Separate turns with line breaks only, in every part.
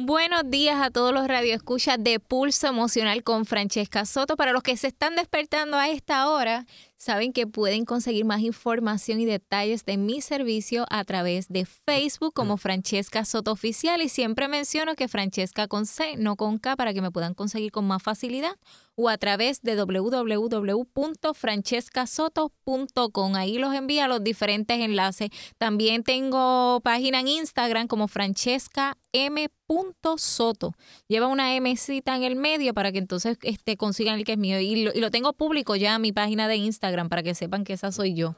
Buenos días a todos los radioescuchas de Pulso Emocional con Francesca Soto. Para los que se están despertando a esta hora, saben que pueden conseguir más información y detalles de mi servicio a través de Facebook como Francesca Soto Oficial y siempre menciono que Francesca con C, no con K, para que me puedan conseguir con más facilidad o a través de www.francescasoto.com. Ahí los envía los diferentes enlaces. También tengo página en Instagram como Francesca M. Soto. Lleva una Mcita en el medio para que entonces este, consigan el que es mío. Y lo, y lo tengo público ya en mi página de Instagram para que sepan que esa soy yo.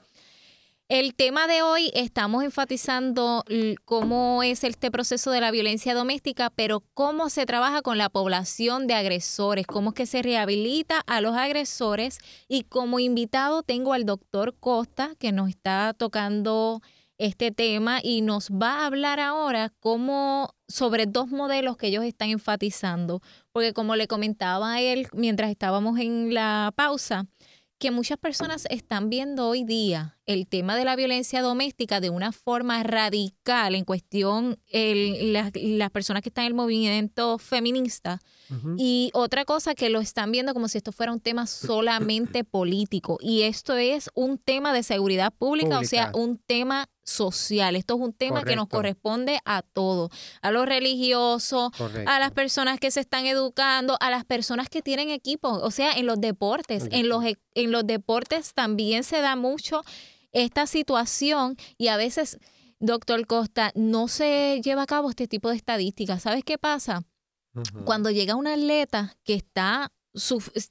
El tema de hoy estamos enfatizando cómo es este proceso de la violencia doméstica, pero cómo se trabaja con la población de agresores, cómo es que se rehabilita a los agresores y como invitado tengo al doctor Costa que nos está tocando este tema y nos va a hablar ahora cómo sobre dos modelos que ellos están enfatizando, porque como le comentaba a él mientras estábamos en la pausa, que muchas personas están viendo hoy día el tema de la violencia doméstica de una forma radical en cuestión el, las personas que están en el movimiento feminista. Y otra cosa que lo están viendo como si esto fuera un tema solamente político. Y esto es un tema de seguridad pública, o sea, un tema social. Esto es un tema que nos corresponde a todos, a los religiosos, a las personas que se están educando, a las personas que tienen equipos, o sea, en los deportes, en los, e, en los deportes también se da mucho esta situación y a veces, doctor Costa, no se lleva a cabo este tipo de estadísticas. ¿Sabes qué pasa? Cuando llega un atleta que está,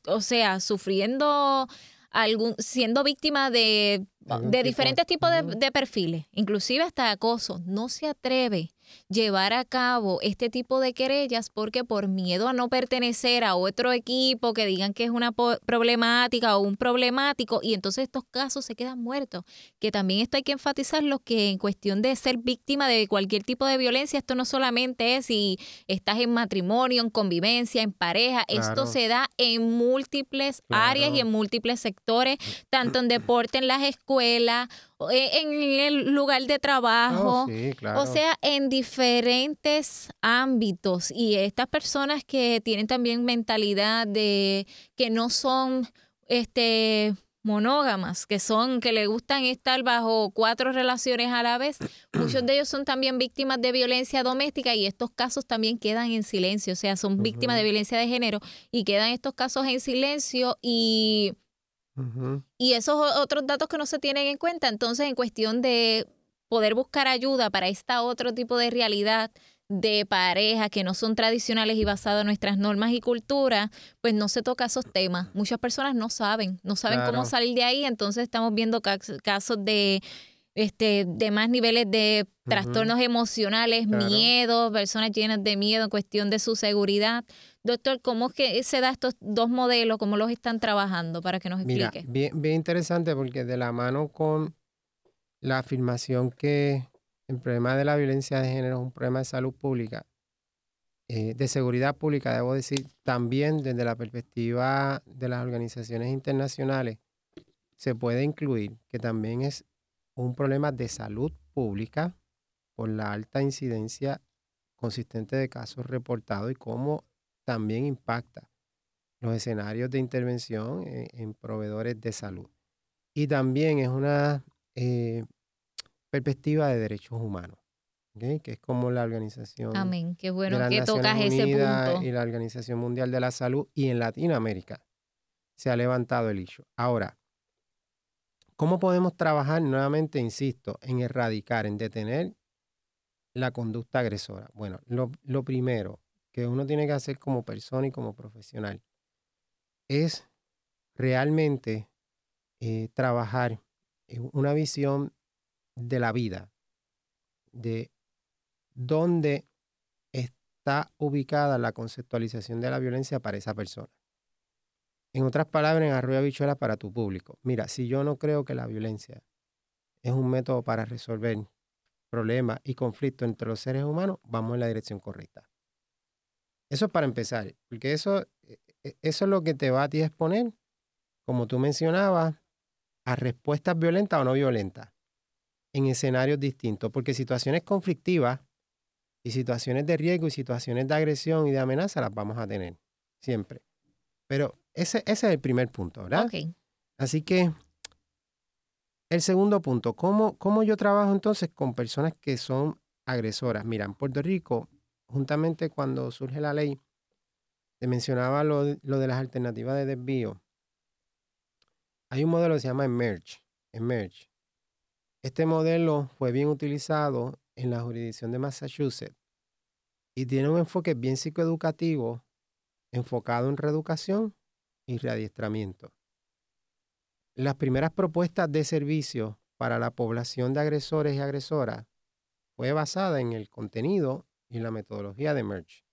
o sea, sufriendo algún, siendo víctima de, de diferentes tipos de, de, perfiles, inclusive hasta acoso, no se atreve llevar a cabo este tipo de querellas porque por miedo a no pertenecer a otro equipo que digan que es una problemática o un problemático y entonces estos casos se quedan muertos. Que también esto hay que enfatizar lo que en cuestión de ser víctima de cualquier tipo de violencia, esto no solamente es si estás en matrimonio, en convivencia, en pareja, esto se da en múltiples áreas y en múltiples sectores, tanto en deporte, en las escuelas eh, en el lugar de trabajo, oh, o sea, en diferentes ámbitos. Y estas personas que tienen también mentalidad de que no son este monógamas, que son, que le gustan estar bajo cuatro relaciones a la vez. Muchos de ellos son también víctimas de violencia doméstica y estos casos también quedan en silencio, o sea, son víctimas de violencia de género y quedan estos casos en silencio y y esos otros datos que no se tienen en cuenta, entonces en cuestión de poder buscar ayuda para esta otro tipo de realidad de pareja que no son tradicionales y basadas en nuestras normas y culturas, pues no se toca esos temas. Muchas personas no saben, no saben cómo salir de ahí, entonces estamos viendo casos de este de más niveles de trastornos emocionales, miedo, personas llenas de miedo en cuestión de su seguridad. Doctor, ¿cómo es que se da estos dos modelos? ¿Cómo los están trabajando para que nos explique?
bien, bien interesante porque de la mano con la afirmación que el problema de la violencia de género es un problema de salud pública, eh, de seguridad pública, debo decir, también desde la perspectiva de las organizaciones internacionales, se puede incluir que también es un problema de salud pública por la alta incidencia consistente de casos reportados y cómo también impacta los escenarios de intervención en, proveedores de salud. Y también es una eh, perspectiva de derechos humanos, que es como la organización
Amén. Qué bueno que tocas ese punto.
y la Organización Mundial de la Salud y en Latinoamérica se ha levantado el hecho. Ahora, ¿cómo podemos trabajar nuevamente, insisto, en erradicar, en detener la conducta agresora? Bueno, lo, primero, que uno tiene que hacer como persona y como profesional es realmente eh, trabajar en una visión de la vida, de dónde está ubicada la conceptualización de la violencia para esa persona. En otras palabras, en arroyo bichuela para tu público. Mira, si yo no creo que la violencia es un método para resolver problemas y conflictos entre los seres humanos, vamos en la dirección correcta. Eso es para empezar, porque eso, e, e, eso es lo que te va a ti exponer, como tú mencionabas, a respuestas violentas o no violentas en escenarios distintos, porque situaciones conflictivas Y situaciones de riesgo y situaciones de agresión y de amenaza las vamos a tener, siempre. Pero ese, ese es el primer punto, ¿verdad?
Ok.
Así que el segundo punto, ¿cómo, ¿cómo yo trabajo entonces con personas que son agresoras? Mira, en Puerto Rico, juntamente cuando surge la ley, te mencionaba lo, de- lo de las alternativas de desvío. Hay un modelo que se llama Emerge. Emerge. Este modelo fue bien utilizado en la jurisdicción de Massachusetts y tiene un enfoque bien psicoeducativo enfocado en reeducación y readiestramiento. Las primeras propuestas de servicio para la población de agresores y agresoras fue basada en el contenido y la metodología de Merge,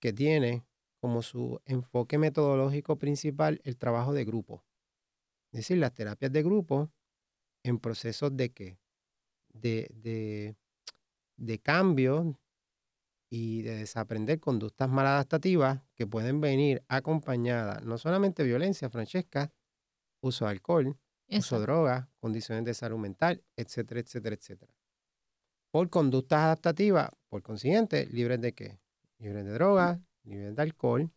que tiene como su enfoque metodológico principal el trabajo de grupo. Es decir, las terapias de grupo en procesos de qué? De, de, de cambio y de desaprender conductas maladaptativas que pueden venir acompañadas no solamente de violencia, Francesca, uso de alcohol, uso de drogas, condiciones de salud mental, etcétera, etcétera, etcétera. Por conductas adaptativas, por consiguiente, libres de qué? Libres de drogas, libres de alcohol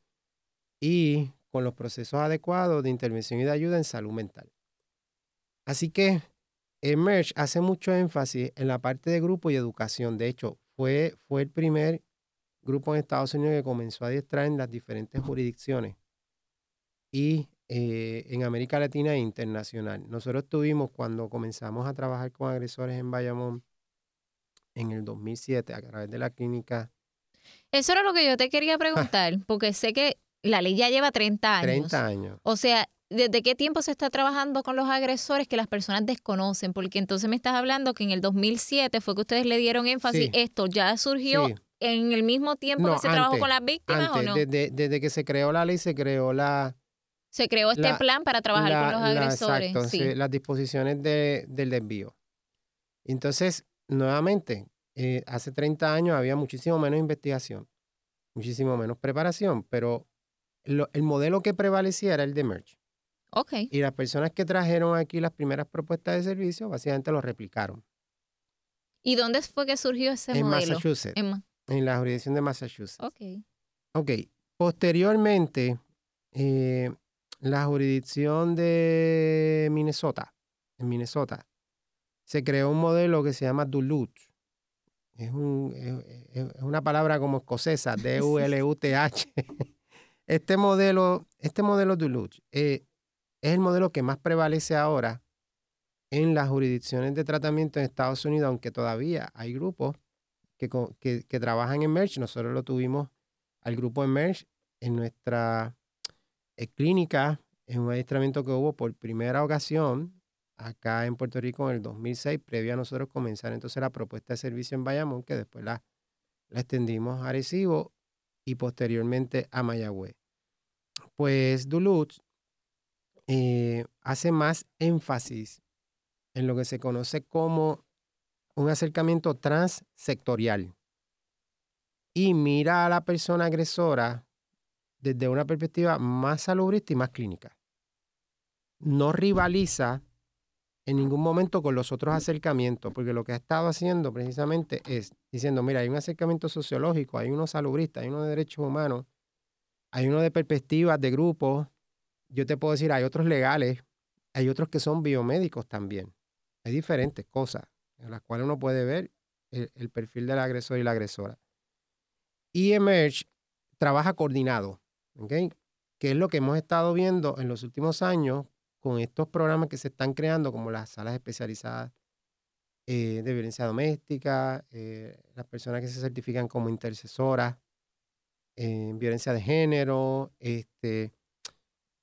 y con los procesos adecuados de intervención y de ayuda en salud mental. Así que Emerge hace mucho énfasis en la parte de grupo y educación. De hecho, fue, fue el primer grupo en Estados Unidos que comenzó a adiestrar en las diferentes jurisdicciones y eh, en América Latina e internacional. Nosotros tuvimos, cuando comenzamos a trabajar con agresores en Bayamón en el 2007, a través de la clínica
Eso era lo que yo te quería preguntar, porque sé que la ley ya lleva 30 años.
30 años.
O sea, ¿desde qué tiempo se está trabajando con los agresores que las personas desconocen? Porque entonces me estás hablando que en el 2007 fue que ustedes le dieron énfasis.
Sí.
¿Esto ya surgió
Sí,
en el mismo tiempo
No,
que se trabajó con las víctimas
antes,
o no?
desde, desde que se creó la ley, se creó la,
se creó este
la-
plan para trabajar
la-
con los
la-
agresores.
exacto,
sí.
sí, las disposiciones de- del desvío. Entonces, nuevamente, eh, hace 30 años había muchísimo menos investigación, muchísimo menos preparación, pero lo- el modelo que prevalecía era el de Merge.
Ok.
Y las personas que trajeron aquí las primeras propuestas de servicio, básicamente lo replicaron
¿Y dónde fue que surgió ese
en
modelo?
Massachusetts,
En Ma-
en la jurisdicción de Massachusetts.
ok.
Ok. Posteriormente, eh, la jurisdicción de Minnesota, en Minnesota, se creó un modelo que se llama Duluth. Es, un- es una palabra como escocesa, D-U-L-U-T-H. Este modelo, este modelo Duluth eh, es el modelo que más prevalece ahora en las jurisdicciones de tratamiento en Estados Unidos, aunque todavía hay grupos que, que, que trabajan en Merge. Nosotros lo tuvimos al grupo Emerge en nuestra eh, clínica, en un adiestramiento que hubo por primera ocasión acá en Puerto Rico en el 2006, previo a nosotros comenzar entonces la propuesta de servicio en Bayamón, que después la, la extendimos a Arecibo y posteriormente a Mayagüez. Pues Duluth eh, hace más énfasis en lo que se conoce como un acercamiento transsectorial y mira a la persona agresora desde una perspectiva más salubrista y más clínica. No rivaliza en ningún momento con los otros acercamientos, porque lo que ha estado haciendo precisamente es diciendo, mira, hay un acercamiento sociológico, hay uno salubrista, hay uno de derechos humanos, hay uno de perspectivas de grupos, yo te puedo decir, hay otros legales, hay otros que son biomédicos también. Hay diferentes cosas en las cuales uno puede ver el, perfil del agresor y la agresora. Y Emerge trabaja coordinado, ¿ok? Que es lo que hemos estado viendo en los últimos años con estos programas que se están creando, como las salas especializadas eh, de violencia doméstica, eh, las personas que se certifican como intercesoras en violencia de género, este,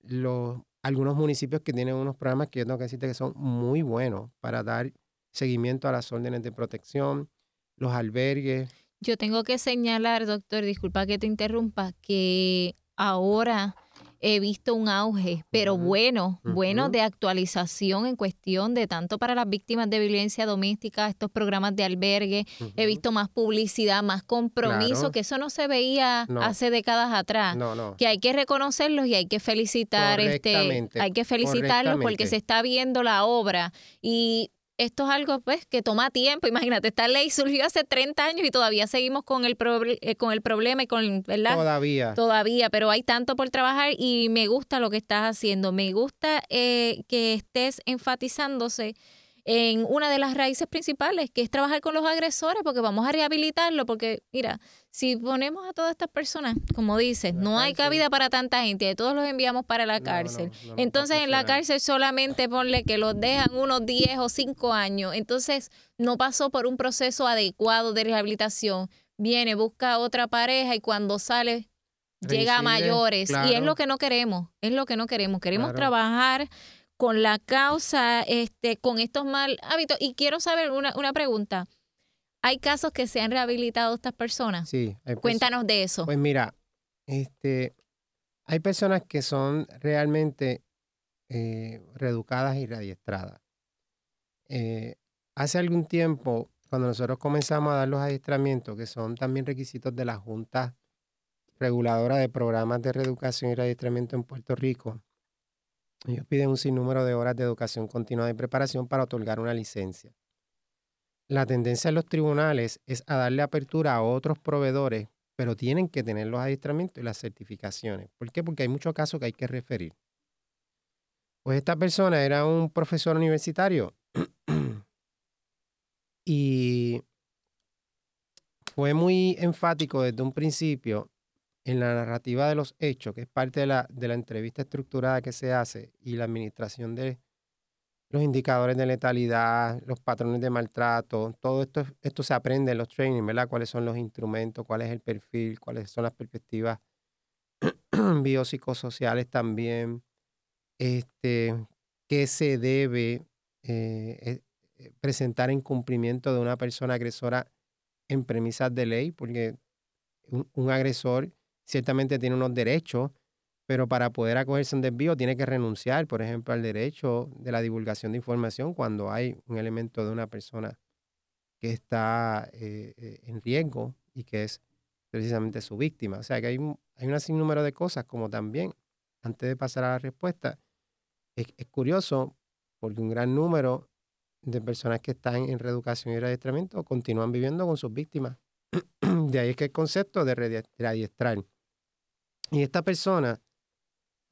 los, algunos municipios que tienen unos programas que yo tengo que decirte que son muy buenos para dar seguimiento a las órdenes de protección, los albergues.
Yo tengo que señalar, doctor, disculpa que te interrumpa, que ahora he visto un auge, pero bueno, bueno de actualización en cuestión de tanto para las víctimas de violencia doméstica, estos programas de albergue. He visto más publicidad, más compromiso,
Claro.
que eso no se veía
No.
hace décadas atrás.
No, no.
Que hay que reconocerlos y hay que felicitar, este, hay que felicitarlos porque se está viendo la obra y esto es algo pues que toma tiempo. Imagínate, esta ley surgió hace 30 años y todavía seguimos con el, eh, con el problema y con, ¿verdad?
Todavía.
Todavía, pero hay tanto por trabajar y me gusta lo que estás haciendo. Me gusta eh, que estés enfatizándose en una de las raíces principales, que es trabajar con los agresores, porque vamos a rehabilitarlo, porque mira, si ponemos a todas estas personas, como dices, no hay cabida para tanta gente, todos los enviamos para la cárcel. Entonces en la cárcel solamente ponle que los dejan unos 10 o 5 años, entonces no pasó por un proceso adecuado de rehabilitación, viene, busca otra pareja y cuando sale llega a mayores. Y es lo que no queremos, es lo que no queremos, queremos trabajar con la causa, este, con estos mal hábitos. Y quiero saber una, una pregunta. ¿Hay casos que se han rehabilitado estas personas?
Sí.
Cuéntanos de eso.
Pues mira, este, hay personas que son realmente eh, reeducadas y readiestradas. Eh, hace algún tiempo, cuando nosotros comenzamos a dar los adiestramientos, que son también requisitos de la Junta Reguladora de Programas de Reeducación y Readiestramiento en Puerto Rico, ellos piden un sinnúmero de horas de educación continua de preparación para otorgar una licencia. La tendencia en los tribunales es a darle apertura a otros proveedores, pero tienen que tener los adiestramientos y las certificaciones. ¿Por qué? Porque hay muchos casos que hay que referir. Pues esta persona era un profesor universitario y fue muy enfático desde un principio en la narrativa de los hechos, que es parte de la, de la entrevista estructurada que se hace, y la administración de los indicadores de letalidad, los patrones de maltrato, todo esto, esto se aprende en los trainings, ¿verdad? Cuáles son los instrumentos, cuál es el perfil, cuáles son las perspectivas biopsicosociales también, este, qué se debe eh, eh, presentar en cumplimiento de una persona agresora en premisas de ley, porque un agresor ciertamente tiene unos derechos, pero para poder acogerse a un desvío tiene que renunciar, por ejemplo, al derecho de la divulgación de información cuando hay un elemento de una persona que está eh, eh, en riesgo y que es precisamente su víctima. O sea que hay, hay un sinnúmero de cosas como también, antes de pasar a la respuesta, es, es curioso porque un gran número de personas que están en reeducación y readiestramiento continúan viviendo con sus víctimas. De ahí es que el concepto de readiestrar y esta persona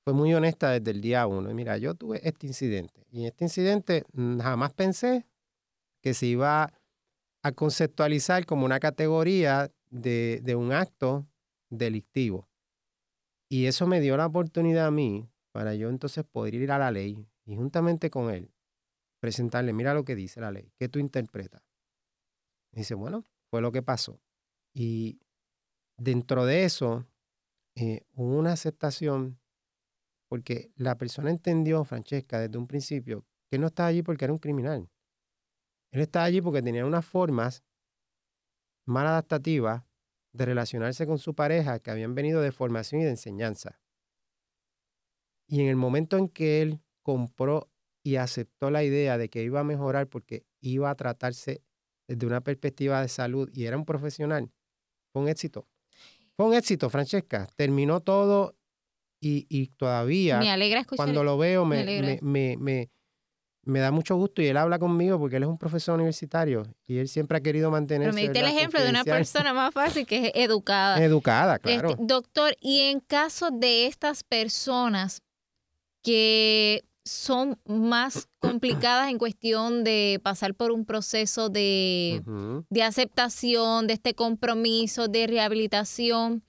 fue muy honesta desde el día uno. Y mira, yo tuve este incidente. Y en este incidente mm, jamás pensé que se iba a conceptualizar como una categoría de, de un acto delictivo. Y eso me dio la oportunidad a mí para yo entonces poder ir a la ley y juntamente con él presentarle, mira lo que dice la ley, ¿qué tú interpretas? Y dice, bueno, fue lo que pasó. Y dentro de eso, eh, una aceptación, porque la persona entendió, Francesca, desde un principio, que no estaba allí porque era un criminal. Él estaba allí porque tenía unas formas mal adaptativas de relacionarse con su pareja que habían venido de formación y de enseñanza. Y en el momento en que él compró y aceptó la idea de que iba a mejorar porque iba a tratarse desde una perspectiva de salud y era un profesional, fue un éxito. Fue un éxito, Francesca. Terminó todo y, todavía.
Me alegra
Cuando lo veo, me, me, me, da mucho gusto y él habla conmigo porque él es un profesor universitario y él siempre ha querido mantenerse.
Pero me diste el ejemplo de una persona más fácil que es educada.
Educada, este, claro.
doctor, y en caso de estas personas que son más complicadas en cuestión de pasar por un proceso de, de, aceptación, de este compromiso, de rehabilitación.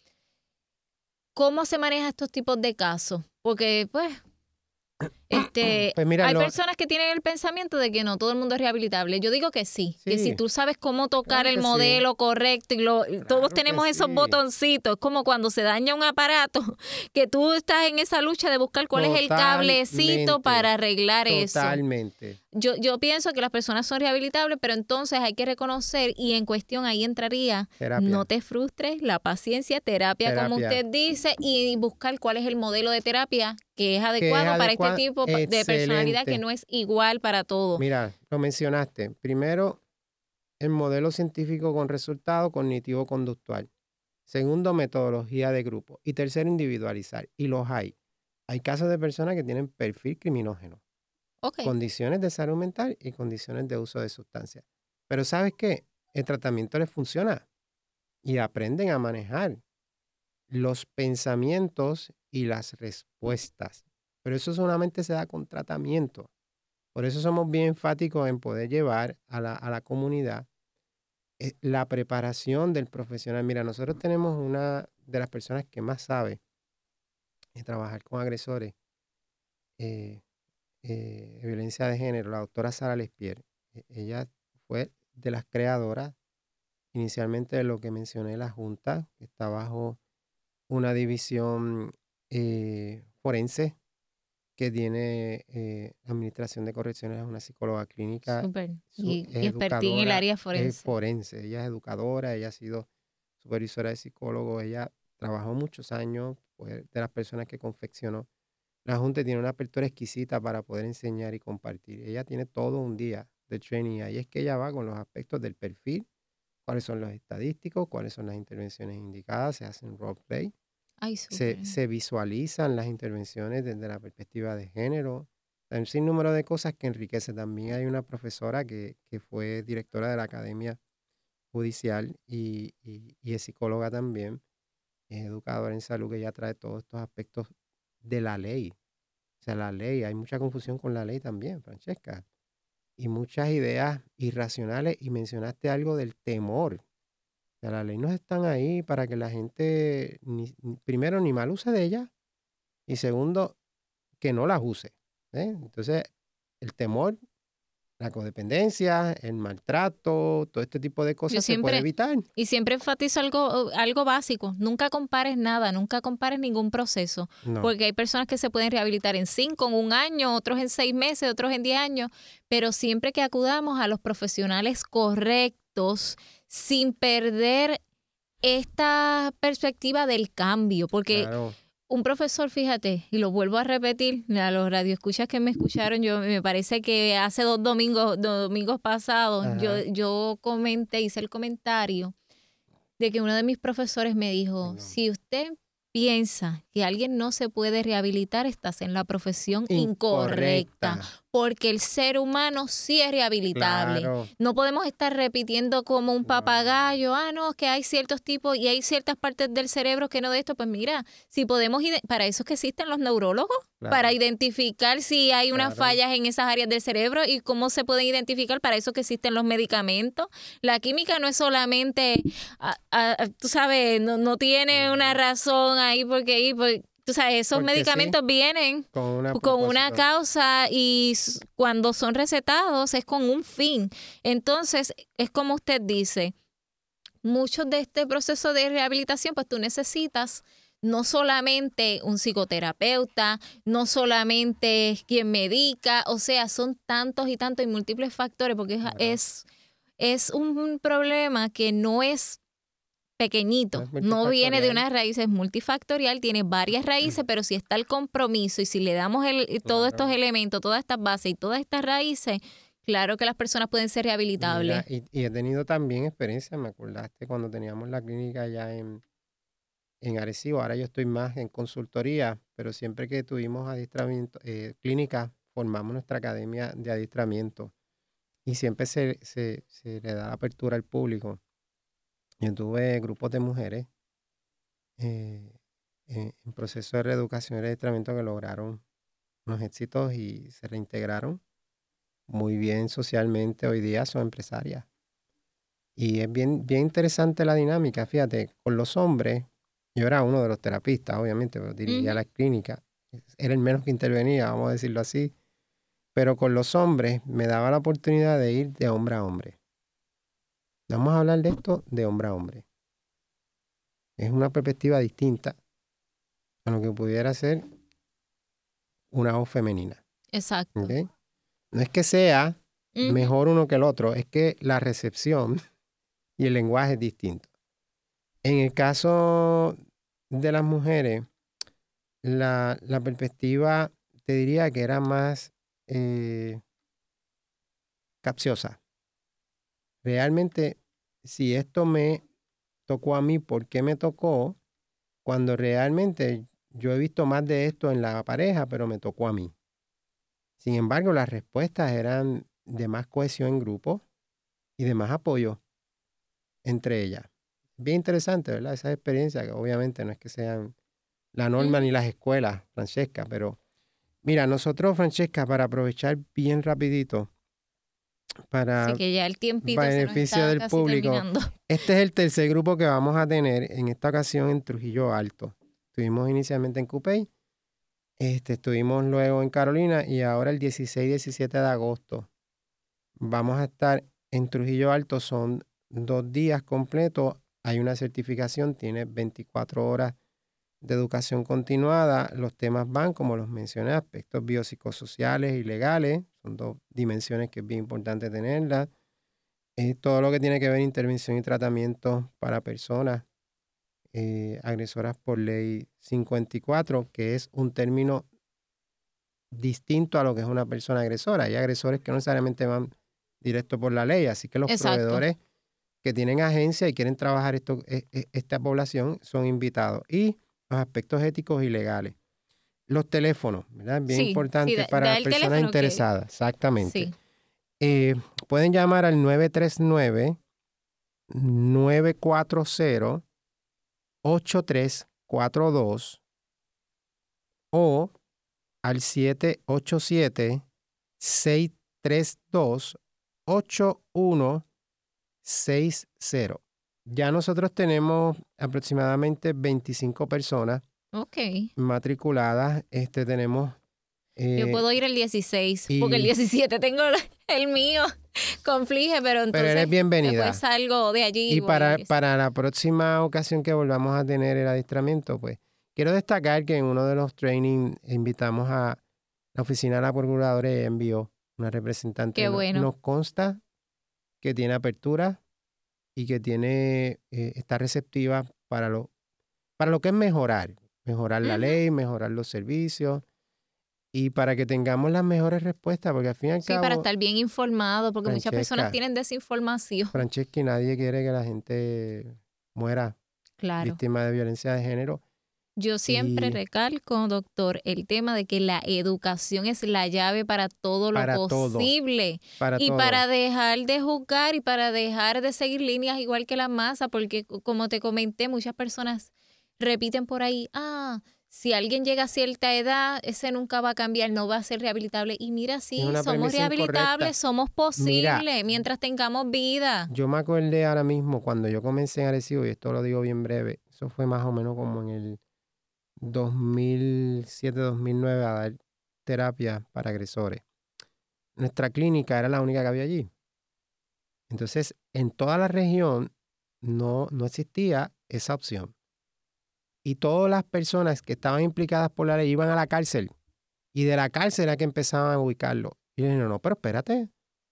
¿Cómo se maneja estos tipos de casos? Porque, pues, este, pues hay personas que tienen el pensamiento de que no todo el mundo es rehabilitable. Yo digo que sí, que si tú sabes cómo tocar el modelo correcto y lo, todos tenemos esos botoncitos, como cuando se daña un aparato, que tú estás en esa lucha de buscar cuál es el cablecito para arreglar eso.
Totalmente.
Yo, yo pienso que las personas son rehabilitables, pero entonces hay que reconocer y en cuestión ahí entraría, no te frustres, la paciencia, terapia, como usted dice, y buscar cuál es el modelo de terapia que es adecuado, para este tipo de personalidad que no es igual para todos.
Mira, lo mencionaste. Primero, el modelo científico con resultado cognitivo-conductual. Segundo, metodología de grupo. Y tercero, individualizar. Y los hay. Hay casos de personas que tienen perfil criminógeno. condiciones de salud mental y condiciones de uso de sustancias. Pero ¿sabes qué? El tratamiento les funciona y aprenden a manejar los pensamientos y las respuestas. Pero eso solamente se da con tratamiento. Por eso somos bien enfáticos en poder llevar a la, a la comunidad eh, la preparación del profesional. Mira, nosotros tenemos una de las personas que más sabe de trabajar con agresores eh, eh, de violencia de género, la doctora Sara Lespier. E, ella fue de las creadoras inicialmente de lo que mencioné, la Junta, que está bajo una división forense que tiene eh, Administración de Correcciones, es una psicóloga clínica.
y, en el área forense.
Es forense. Ella es educadora, ella ha sido supervisora de psicólogos, ella trabajó muchos años, de las personas que confeccionó. La Junta tiene una apertura exquisita para poder enseñar y compartir. Ella tiene todo un día de training. Ahí es que ella va con los aspectos del perfil, cuáles son los estadísticos, cuáles son las intervenciones indicadas, se hacen roleplay se, visualizan las intervenciones desde la perspectiva de género. Hay un sinnúmero de cosas que enriquece. También hay una profesora que, fue directora de la Academia Judicial y, es psicóloga también, es educadora en salud, que ya trae todos estos aspectos de la ley. O sea, la ley, hay mucha confusión con la ley también, Francesca. Y muchas ideas irracionales. Y mencionaste algo del temor las leyes no están ahí para que la gente, primero, ni mal use de ellas, y segundo, que no las use. ¿eh? Entonces, el temor, la codependencia, el maltrato, todo este tipo de cosas se puede evitar.
Y siempre enfatizo algo, algo básico, nunca compares nada, nunca compares ningún proceso, porque hay personas que se pueden rehabilitar en cinco, en un año, otros en seis meses, otros en diez años, pero siempre que acudamos a los profesionales correctos, sin perder esta perspectiva del cambio, porque un profesor, fíjate, y lo vuelvo a repetir, a los radioescuchas que me escucharon, yo me parece que hace dos domingos, domingos pasados, yo, yo comenté, hice el comentario de que uno de mis profesores me dijo, si usted piensa que alguien no se puede rehabilitar, estás en la profesión incorrecta porque el ser humano sí es rehabilitable. No podemos estar repitiendo como un papagayo, ah, no, que hay ciertos tipos y hay ciertas partes del cerebro que no de esto. Pues mira, si podemos, para eso es que existen los neurólogos, para identificar si hay unas fallas en esas áreas del cerebro y cómo se pueden identificar, para eso que existen los medicamentos. La química no es solamente, ah, ah, tú sabes, no, no tiene una razón ahí porque... Pues, Tú sabes, esos medicamentos vienen con una, causa y cuando son recetados es con un fin. Entonces, es como usted dice, muchos de este proceso de rehabilitación, pues tú necesitas no solamente un psicoterapeuta, no solamente quien medica, o sea, son tantos y tantos y múltiples factores, porque es, es un problema que no es pequeñito, no, viene de unas raíces multifactorial, tiene varias raíces, pero si está el compromiso y si le damos el, todos estos elementos, todas estas bases y todas estas raíces, claro que las personas pueden ser rehabilitables.
y, he tenido también experiencia, me acordaste cuando teníamos la clínica allá en, en Arecibo, ahora yo estoy más en consultoría, pero siempre que tuvimos adiestramiento, eh, clínica, formamos nuestra academia de adiestramiento y siempre se, se, se le da apertura al público yo tuve grupos de mujeres eh, en proceso de reeducación y adiestramiento que lograron unos éxitos y se reintegraron muy bien socialmente. Hoy día son empresarias. Y es bien, bien interesante la dinámica. Fíjate, con los hombres, yo era uno de los terapistas, obviamente, pero dirigía la clínica. Era el menos que intervenía, vamos a decirlo así. Pero con los hombres me daba la oportunidad de ir de hombre a hombre. Vamos a hablar de esto de hombre a hombre. Es una perspectiva distinta a lo que pudiera ser una voz femenina.
Exacto.
No es que sea mejor uno que el otro, es que la recepción y el lenguaje es distinto. En el caso de las mujeres, la, perspectiva te diría que era más eh, capciosa realmente, si esto me tocó a mí, ¿por qué me tocó? Cuando realmente yo he visto más de esto en la pareja, pero me tocó a mí. Sin embargo, las respuestas eran de más cohesión en grupo y de más apoyo entre ellas. Bien interesante, ¿verdad? Esas experiencias, que obviamente no es que sean la norma ni las escuelas, Francesca, pero mira, nosotros, Francesca, para aprovechar bien rapidito, para
Así que ya el tiempito
beneficio
se nos está
del
casi
público.
terminando.
Este es el tercer grupo que vamos a tener en esta ocasión en Trujillo Alto. Estuvimos inicialmente en Cupey, este, estuvimos luego en Carolina y ahora el 16 y 17 de agosto vamos a estar en Trujillo Alto. Son dos días completos. Hay una certificación, tiene 24 horas de educación continuada. Los temas van, como los mencioné, aspectos biopsicosociales y legales. Son dos dimensiones que es bien importante tenerlas. Eh, todo lo que tiene que ver intervención y tratamiento para personas eh, agresoras por ley 54, que es un término distinto a lo que es una persona agresora. Hay agresores que no necesariamente van directo por la ley, así que los
Exacto.
proveedores que tienen agencia y quieren trabajar esto, e- e- esta población son invitados. Y los aspectos éticos y legales. Los teléfonos, ¿verdad? Bien
Sí,
importante
sí, da-
para
da
personas
teléfono
interesadas. Exactamente.
Sí.
Eh, pueden llamar al 939-940-8342 o al 787-632-8160. Ya nosotros tenemos aproximadamente 25 personas
Ok.
matriculadas. Este tenemos
Yo
eh,
puedo ir el 16, porque el
y-
17 tengo el mío conflige, pero entonces
pero eres bienvenida.
después salgo de allí.
Y para,
al 16.
para la próxima ocasión que volvamos a tener el adiestramiento, pues quiero destacar que en uno de los trainings invitamos a la oficina de la procuradora y envió una representante.
Qué
Nos-
bueno.
Nos consta que tiene apertura y que tiene eh, está receptiva para lo, para lo que es mejorar, mejorar la ley, mejorar los servicios y para que tengamos las mejores respuestas, porque al fin y al
Sí,
cabo,
para estar bien informado, porque muchas personas tienen desinformación.
Francesca, nadie quiere que la gente muera
Claro.
víctima de violencia de género.
Yo siempre
Y-
recalco, doctor, el tema de que la educación es la llave para todo lo
Para todo.
posible.
Para
y
todo.
para dejar de juzgar y para dejar de seguir líneas igual que la masa, porque co- como te comenté, muchas personas repiten por ahí, ah, si alguien llega a cierta edad, ese nunca va a cambiar, no va a ser rehabilitable. Y mira, sí, somos
incorrecta.
rehabilitables, somos
Mira,
posibles mientras tengamos vida.
Yo me acordé ahora mismo cuando yo comencé en Arecibo, y esto lo digo bien breve, eso fue más o menos como en el 2007-2009 a dar terapia para agresores. Nuestra clínica era la única que había allí. Entonces, en toda la región no, no existía esa opción. Y todas las personas que estaban implicadas por la ley iban a la cárcel. Y de la cárcel era que empezaban a ubicarlo. Y yo dije, no, no, pero espérate,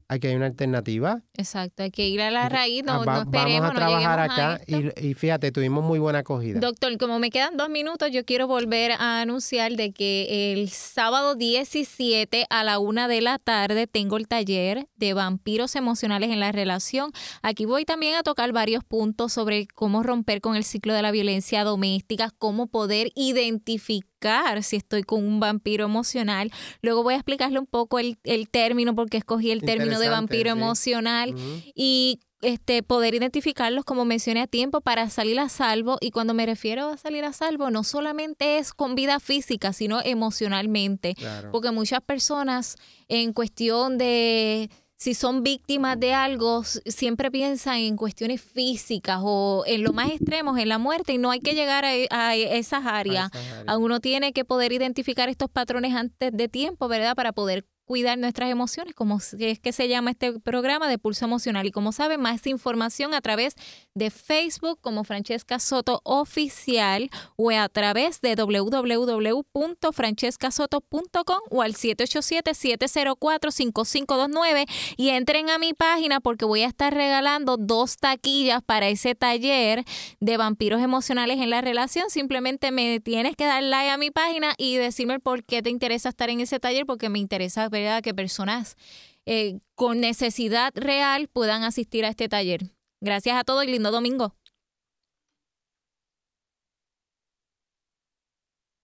aquí hay una alternativa.
Exacto, hay que ir a la raíz,
ah,
no,
va-
no esperemos,
Vamos a trabajar acá y, y fíjate, tuvimos muy buena acogida.
Doctor, como me quedan dos minutos, yo quiero volver a anunciar de que el sábado 17 a la una de la tarde tengo el taller de vampiros emocionales en la relación. Aquí voy también a tocar varios puntos sobre cómo romper con el ciclo de la violencia doméstica, cómo poder identificar si estoy con un vampiro emocional. Luego voy a explicarle un poco el, el término, porque escogí el término de vampiro
sí.
emocional y este poder identificarlos como mencioné a tiempo para salir a salvo y cuando me refiero a salir a salvo no solamente es con vida física sino emocionalmente
Claro.
porque muchas personas en cuestión de si son víctimas de algo siempre piensan en cuestiones físicas o en lo más extremos en la muerte y no hay que llegar a, a esas
A
áreas
esas áreas.
a uno tiene que poder identificar estos patrones antes de tiempo, ¿verdad? Para poder cuidar nuestras emociones, como es que se llama este programa de Pulso Emocional. Y como saben, más información a través de Facebook como Francesca Soto Oficial o a través de www.francescasoto.com o al 787-704-5529 y entren a mi página porque voy a estar regalando dos taquillas para ese taller de vampiros emocionales en la relación. Simplemente me tienes que dar like a mi página y decirme por qué te interesa estar en ese taller, porque me interesa ¿verdad? que personas eh, con necesidad real puedan asistir a este taller. Gracias a todos y lindo domingo.